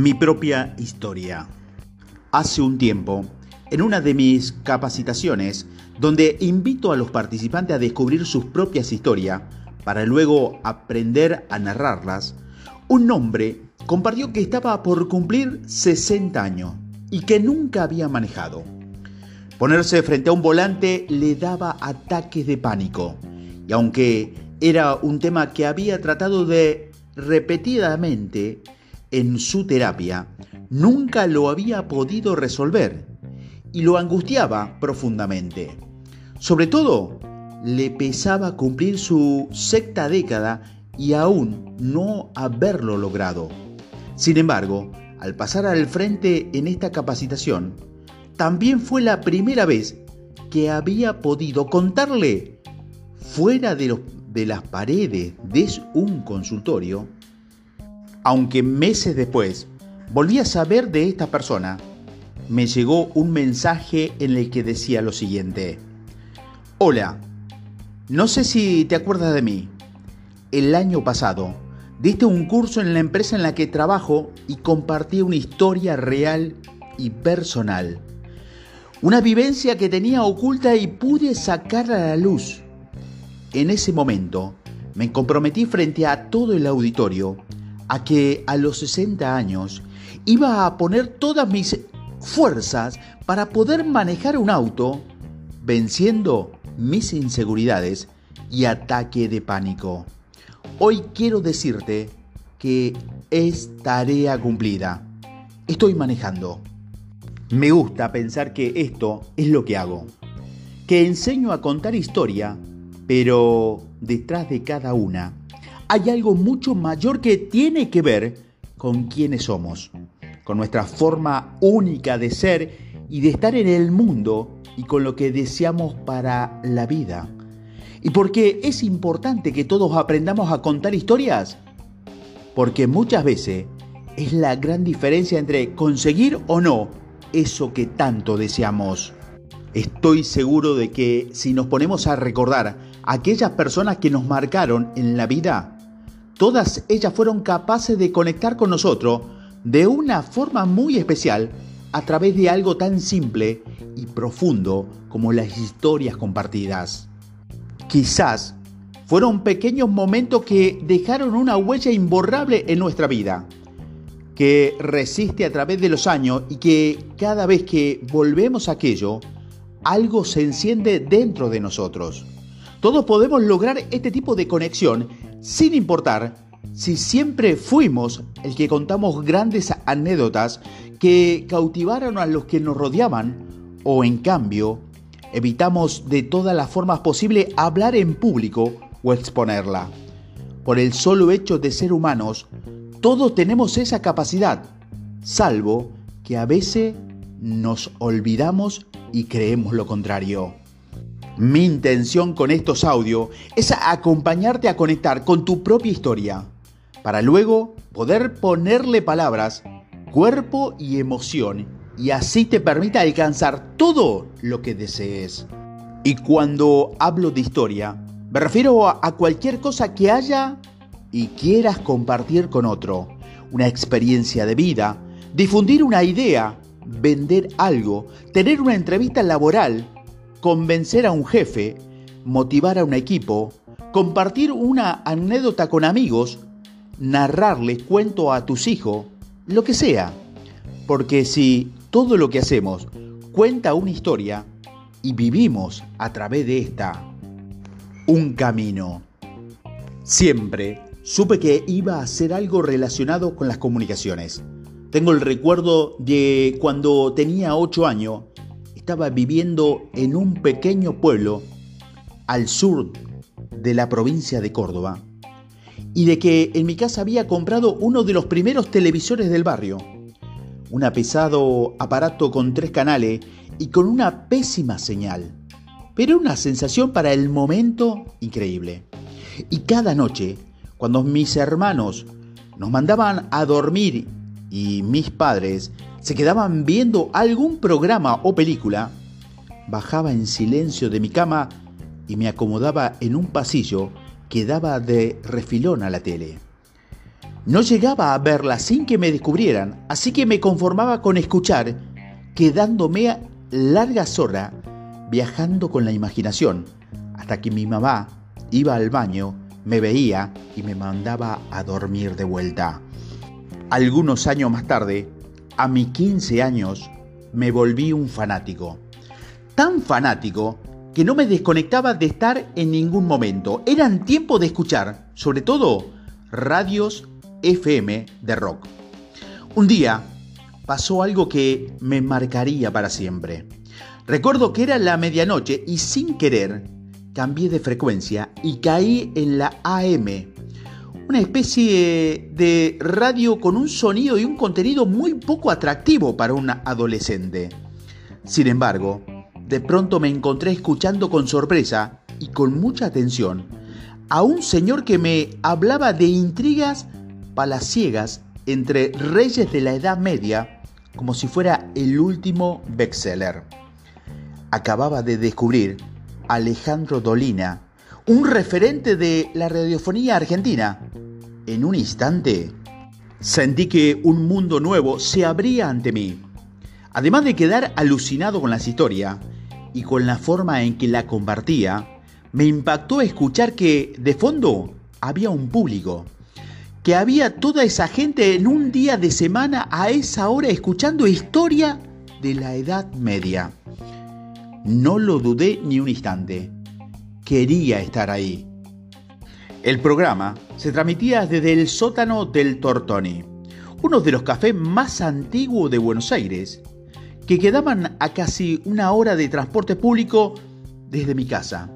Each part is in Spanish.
Mi propia historia. Hace un tiempo, en una de mis capacitaciones, donde invito a los participantes a descubrir sus propias historias para luego aprender a narrarlas, un hombre compartió que estaba por cumplir 60 años y que nunca había manejado. Ponerse frente a un volante le daba ataques de pánico y aunque era un tema que había tratado de repetidamente en su terapia, nunca lo había podido resolver y lo angustiaba profundamente. Sobre todo, le pesaba cumplir su sexta década y aún no haberlo logrado. Sin embargo, al pasar al frente en esta capacitación, también fue la primera vez que había podido contarle fuera de, de las paredes de un consultorio aunque meses después volví a saber de esta persona, me llegó un mensaje en el que decía lo siguiente. Hola, no sé si te acuerdas de mí. El año pasado diste un curso en la empresa en la que trabajo y compartí una historia real y personal. Una vivencia que tenía oculta y pude sacarla a la luz. En ese momento me comprometí frente a todo el auditorio a que a los 60 años iba a poner todas mis fuerzas para poder manejar un auto, venciendo mis inseguridades y ataque de pánico. Hoy quiero decirte que es tarea cumplida. Estoy manejando. Me gusta pensar que esto es lo que hago. Que enseño a contar historia, pero detrás de cada una hay algo mucho mayor que tiene que ver con quiénes somos, con nuestra forma única de ser y de estar en el mundo y con lo que deseamos para la vida. ¿Y por qué es importante que todos aprendamos a contar historias? Porque muchas veces es la gran diferencia entre conseguir o no eso que tanto deseamos. Estoy seguro de que si nos ponemos a recordar aquellas personas que nos marcaron en la vida, Todas ellas fueron capaces de conectar con nosotros de una forma muy especial a través de algo tan simple y profundo como las historias compartidas. Quizás fueron pequeños momentos que dejaron una huella imborrable en nuestra vida, que resiste a través de los años y que cada vez que volvemos a aquello, algo se enciende dentro de nosotros. Todos podemos lograr este tipo de conexión sin importar si siempre fuimos el que contamos grandes anécdotas que cautivaron a los que nos rodeaban o en cambio evitamos de todas las formas posibles hablar en público o exponerla. Por el solo hecho de ser humanos, todos tenemos esa capacidad, salvo que a veces nos olvidamos y creemos lo contrario. Mi intención con estos audios es acompañarte a conectar con tu propia historia, para luego poder ponerle palabras, cuerpo y emoción, y así te permita alcanzar todo lo que desees. Y cuando hablo de historia, me refiero a cualquier cosa que haya y quieras compartir con otro, una experiencia de vida, difundir una idea, vender algo, tener una entrevista laboral, convencer a un jefe, motivar a un equipo, compartir una anécdota con amigos, narrarle cuento a tus hijos, lo que sea. Porque si todo lo que hacemos cuenta una historia y vivimos a través de esta un camino, siempre supe que iba a hacer algo relacionado con las comunicaciones. Tengo el recuerdo de cuando tenía 8 años estaba viviendo en un pequeño pueblo al sur de la provincia de Córdoba y de que en mi casa había comprado uno de los primeros televisores del barrio. Un pesado aparato con tres canales y con una pésima señal, pero una sensación para el momento increíble. Y cada noche, cuando mis hermanos nos mandaban a dormir y mis padres se quedaban viendo algún programa o película, bajaba en silencio de mi cama y me acomodaba en un pasillo que daba de refilón a la tele. No llegaba a verla sin que me descubrieran, así que me conformaba con escuchar, quedándome largas horas viajando con la imaginación, hasta que mi mamá iba al baño, me veía y me mandaba a dormir de vuelta. Algunos años más tarde, a mis 15 años, me volví un fanático. Tan fanático que no me desconectaba de estar en ningún momento. Eran tiempo de escuchar, sobre todo, radios FM de rock. Un día pasó algo que me marcaría para siempre. Recuerdo que era la medianoche y sin querer cambié de frecuencia y caí en la AM, una especie de radio con un sonido y un contenido muy poco atractivo para un adolescente. Sin embargo, de pronto me encontré escuchando con sorpresa y con mucha atención a un señor que me hablaba de intrigas palaciegas entre reyes de la Edad Media como si fuera el último bestseller. Acababa de descubrir Alejandro Dolina, un referente de la radiofonía argentina. En un instante, sentí que un mundo nuevo se abría ante mí. Además de quedar alucinado con las historias y con la forma en que la compartía, me impactó escuchar que de fondo había un público que había toda esa gente en un día de semana a esa hora escuchando historia de la Edad Media. No lo dudé ni un instante. Quería estar ahí. El programa se transmitía desde el sótano del Tortoni, uno de los cafés más antiguos de Buenos Aires, que quedaban a casi una hora de transporte público desde mi casa.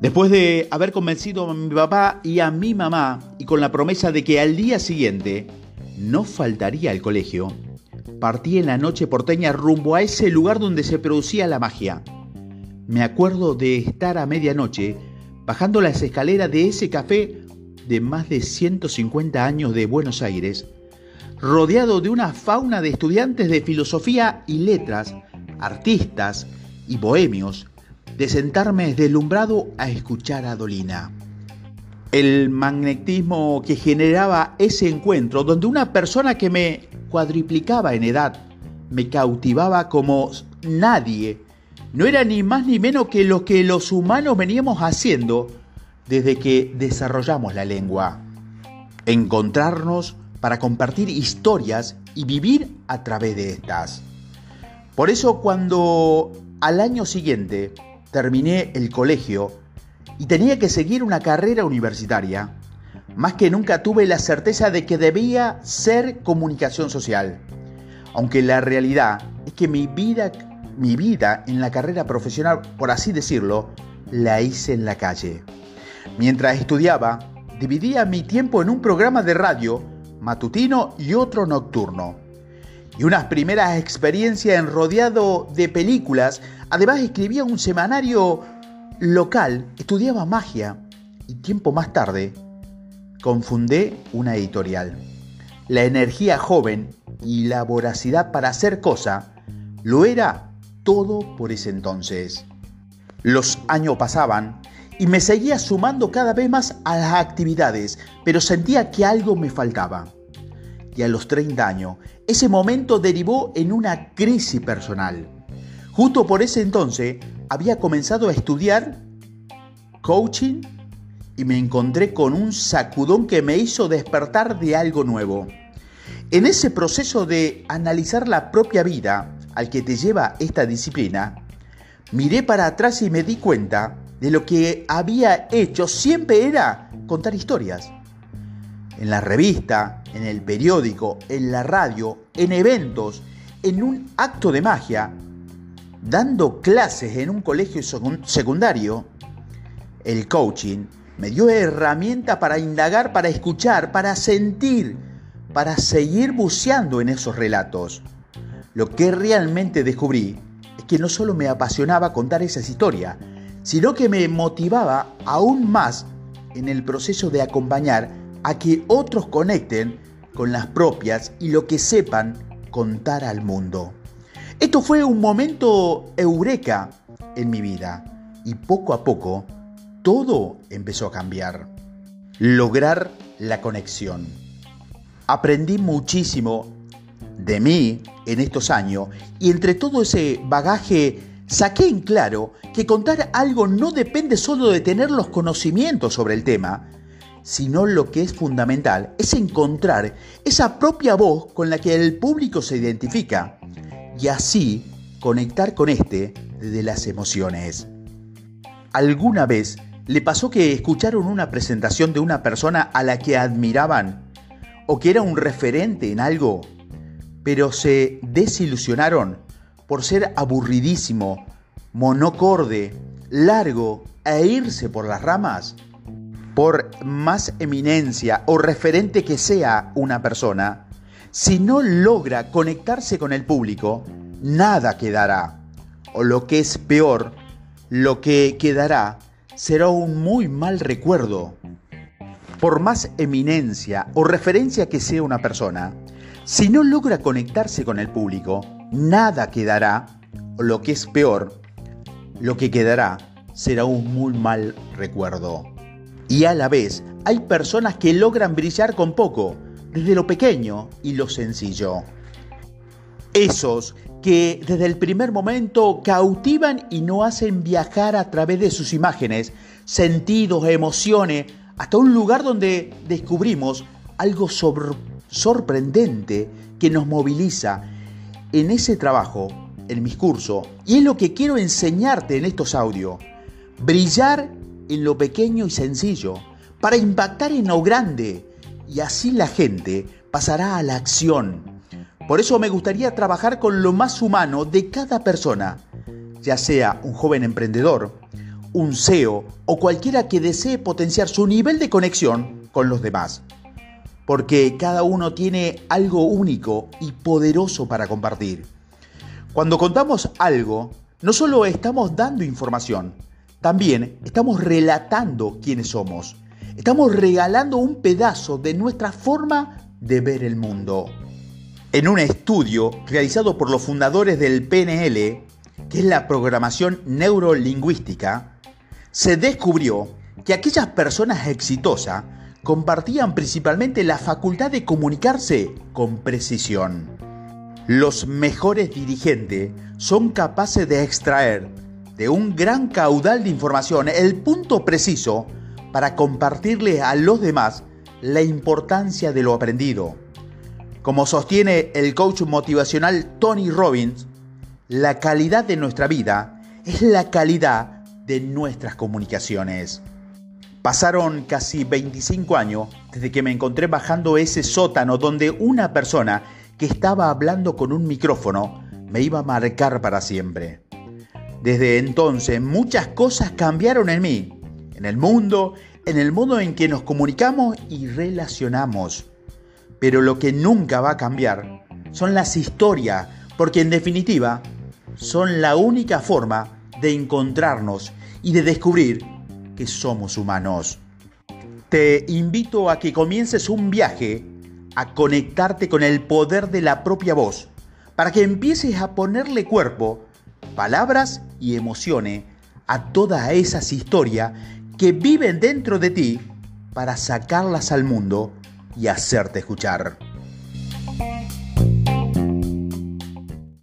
Después de haber convencido a mi papá y a mi mamá y con la promesa de que al día siguiente no faltaría al colegio, partí en la noche porteña rumbo a ese lugar donde se producía la magia. Me acuerdo de estar a medianoche bajando las escaleras de ese café de más de 150 años de Buenos Aires, rodeado de una fauna de estudiantes de filosofía y letras, artistas y bohemios de sentarme deslumbrado a escuchar a Dolina. El magnetismo que generaba ese encuentro, donde una persona que me cuadriplicaba en edad, me cautivaba como nadie, no era ni más ni menos que lo que los humanos veníamos haciendo desde que desarrollamos la lengua. Encontrarnos para compartir historias y vivir a través de estas. Por eso cuando al año siguiente terminé el colegio y tenía que seguir una carrera universitaria, más que nunca tuve la certeza de que debía ser comunicación social. Aunque la realidad es que mi vida, mi vida en la carrera profesional, por así decirlo, la hice en la calle. Mientras estudiaba, dividía mi tiempo en un programa de radio matutino y otro nocturno y unas primeras experiencias en rodeado de películas. Además escribía un semanario local, estudiaba magia y tiempo más tarde confundé una editorial. La energía joven y la voracidad para hacer cosa lo era todo por ese entonces. Los años pasaban y me seguía sumando cada vez más a las actividades, pero sentía que algo me faltaba y a los 30 años, ese momento derivó en una crisis personal. Justo por ese entonces había comenzado a estudiar coaching y me encontré con un sacudón que me hizo despertar de algo nuevo. En ese proceso de analizar la propia vida al que te lleva esta disciplina, miré para atrás y me di cuenta de lo que había hecho siempre era contar historias en la revista, en el periódico, en la radio, en eventos, en un acto de magia, dando clases en un colegio secundario, el coaching me dio herramientas para indagar, para escuchar, para sentir, para seguir buceando en esos relatos. Lo que realmente descubrí es que no solo me apasionaba contar esas historias, sino que me motivaba aún más en el proceso de acompañar a que otros conecten con las propias y lo que sepan contar al mundo. Esto fue un momento eureka en mi vida y poco a poco todo empezó a cambiar. Lograr la conexión. Aprendí muchísimo de mí en estos años y entre todo ese bagaje saqué en claro que contar algo no depende solo de tener los conocimientos sobre el tema, sino lo que es fundamental es encontrar esa propia voz con la que el público se identifica y así conectar con este desde las emociones. ¿Alguna vez le pasó que escucharon una presentación de una persona a la que admiraban o que era un referente en algo pero se desilusionaron por ser aburridísimo, monocorde, largo e irse por las ramas. Por más eminencia o referente que sea una persona, si no logra conectarse con el público, nada quedará. O lo que es peor, lo que quedará será un muy mal recuerdo. Por más eminencia o referencia que sea una persona, si no logra conectarse con el público, nada quedará, o lo que es peor, lo que quedará será un muy mal recuerdo. Y a la vez, hay personas que logran brillar con poco, desde lo pequeño y lo sencillo. Esos que desde el primer momento cautivan y no hacen viajar a través de sus imágenes, sentidos, emociones, hasta un lugar donde descubrimos algo sobre sorprendente que nos moviliza en ese trabajo, en mis cursos, y es lo que quiero enseñarte en estos audios. Brillar en lo pequeño y sencillo, para impactar en lo grande, y así la gente pasará a la acción. Por eso me gustaría trabajar con lo más humano de cada persona, ya sea un joven emprendedor, un CEO o cualquiera que desee potenciar su nivel de conexión con los demás porque cada uno tiene algo único y poderoso para compartir. Cuando contamos algo, no solo estamos dando información, también estamos relatando quiénes somos. Estamos regalando un pedazo de nuestra forma de ver el mundo. En un estudio realizado por los fundadores del PNL, que es la programación neurolingüística, se descubrió que aquellas personas exitosas compartían principalmente la facultad de comunicarse con precisión. Los mejores dirigentes son capaces de extraer de un gran caudal de información el punto preciso para compartirle a los demás la importancia de lo aprendido. Como sostiene el coach motivacional Tony Robbins, la calidad de nuestra vida es la calidad de nuestras comunicaciones. Pasaron casi 25 años desde que me encontré bajando ese sótano donde una persona que estaba hablando con un micrófono me iba a marcar para siempre. Desde entonces muchas cosas cambiaron en mí, en el mundo, en el modo en que nos comunicamos y relacionamos. Pero lo que nunca va a cambiar son las historias, porque en definitiva son la única forma de encontrarnos y de descubrir que somos humanos. Te invito a que comiences un viaje a conectarte con el poder de la propia voz, para que empieces a ponerle cuerpo, palabras y emociones a todas esas historias que viven dentro de ti para sacarlas al mundo y hacerte escuchar.